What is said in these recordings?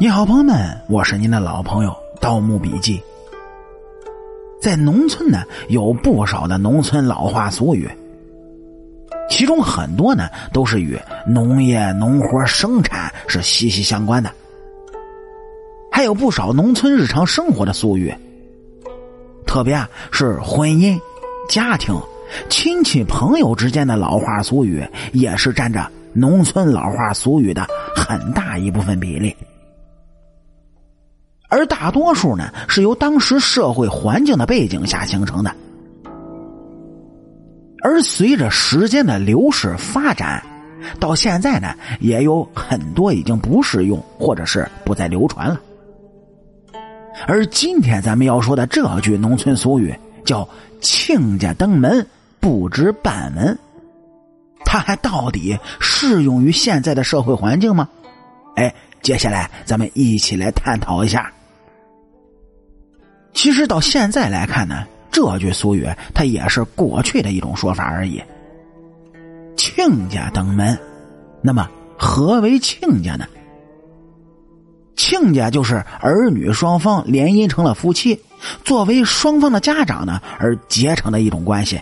你好，朋友们，我是您的老朋友《盗墓笔记》。在农村呢，有不少的农村老话俗语，其中很多呢都是与农业农活生产是息息相关的，还有不少农村日常生活的俗语，特别啊是婚姻、家庭、亲戚朋友之间的老话俗语，也是占着农村老话俗语的很大一部分比例。而大多数呢，是由当时社会环境的背景下形成的。而随着时间的流逝发展，到现在呢，也有很多已经不适用，或者是不再流传了。而今天咱们要说的这句农村俗语，叫“亲家登门不知半文”，它还到底适用于现在的社会环境吗？哎，接下来咱们一起来探讨一下。其实到现在来看呢，这句俗语它也是过去的一种说法而已。亲家登门，那么何为亲家呢？亲家就是儿女双方联姻成了夫妻，作为双方的家长呢而结成的一种关系。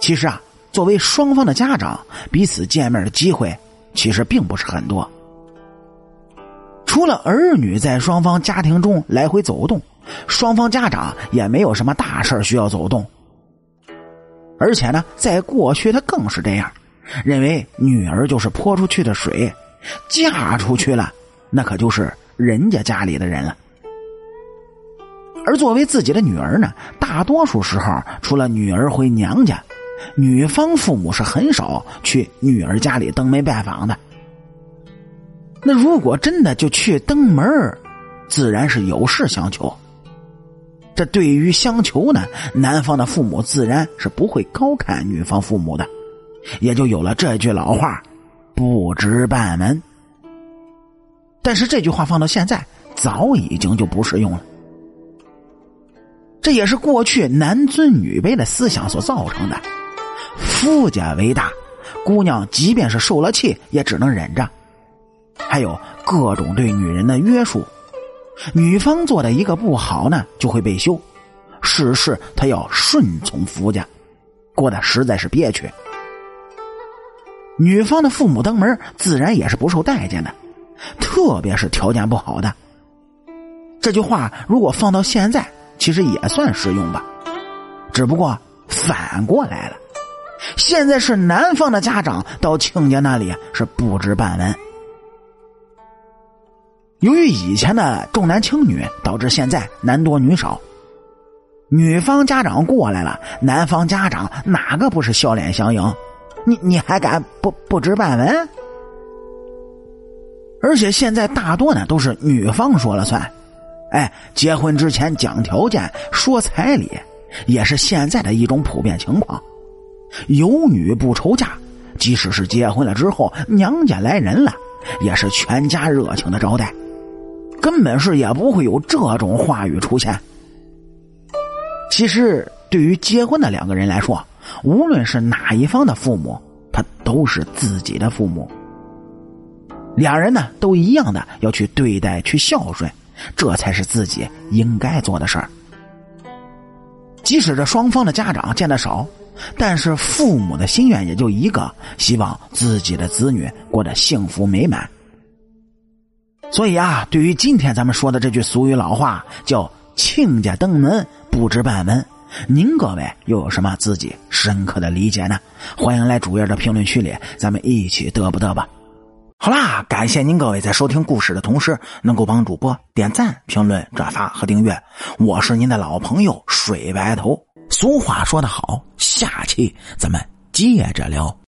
其实啊，作为双方的家长，彼此见面的机会其实并不是很多。除了儿女在双方家庭中来回走动，双方家长也没有什么大事需要走动。而且呢，在过去他更是这样，认为女儿就是泼出去的水，嫁出去了，那可就是人家家里的人了。而作为自己的女儿呢，大多数时候，除了女儿回娘家，女方父母是很少去女儿家里登门拜访的。那如果真的就去登门自然是有事相求。这对于相求呢，男方的父母自然是不会高看女方父母的，也就有了这句老话“不知半文”。但是这句话放到现在，早已经就不适用了。这也是过去男尊女卑的思想所造成的。夫家为大，姑娘即便是受了气，也只能忍着。还有各种对女人的约束，女方做的一个不好呢，就会被休。事事她要顺从夫家，过得实在是憋屈。女方的父母登门，自然也是不受待见的，特别是条件不好的。这句话如果放到现在，其实也算适用吧，只不过反过来了，现在是男方的家长到亲家那里是不知半文。由于以前的重男轻女，导致现在男多女少。女方家长过来了，男方家长哪个不是笑脸相迎？你你还敢不不知半文？而且现在大多呢都是女方说了算，哎，结婚之前讲条件、说彩礼，也是现在的一种普遍情况。有女不愁嫁，即使是结婚了之后，娘家来人了，也是全家热情的招待。根本是也不会有这种话语出现。其实，对于结婚的两个人来说，无论是哪一方的父母，他都是自己的父母。两人呢，都一样的要去对待、去孝顺，这才是自己应该做的事儿。即使这双方的家长见得少，但是父母的心愿也就一个：希望自己的子女过得幸福美满。所以啊，对于今天咱们说的这句俗语老话，叫“亲家登门不知半门”，您各位又有什么自己深刻的理解呢？欢迎来主页的评论区里，咱们一起嘚不嘚吧。好啦，感谢您各位在收听故事的同时，能够帮主播点赞、评论、转发和订阅。我是您的老朋友水白头。俗话说得好，下期咱们接着聊。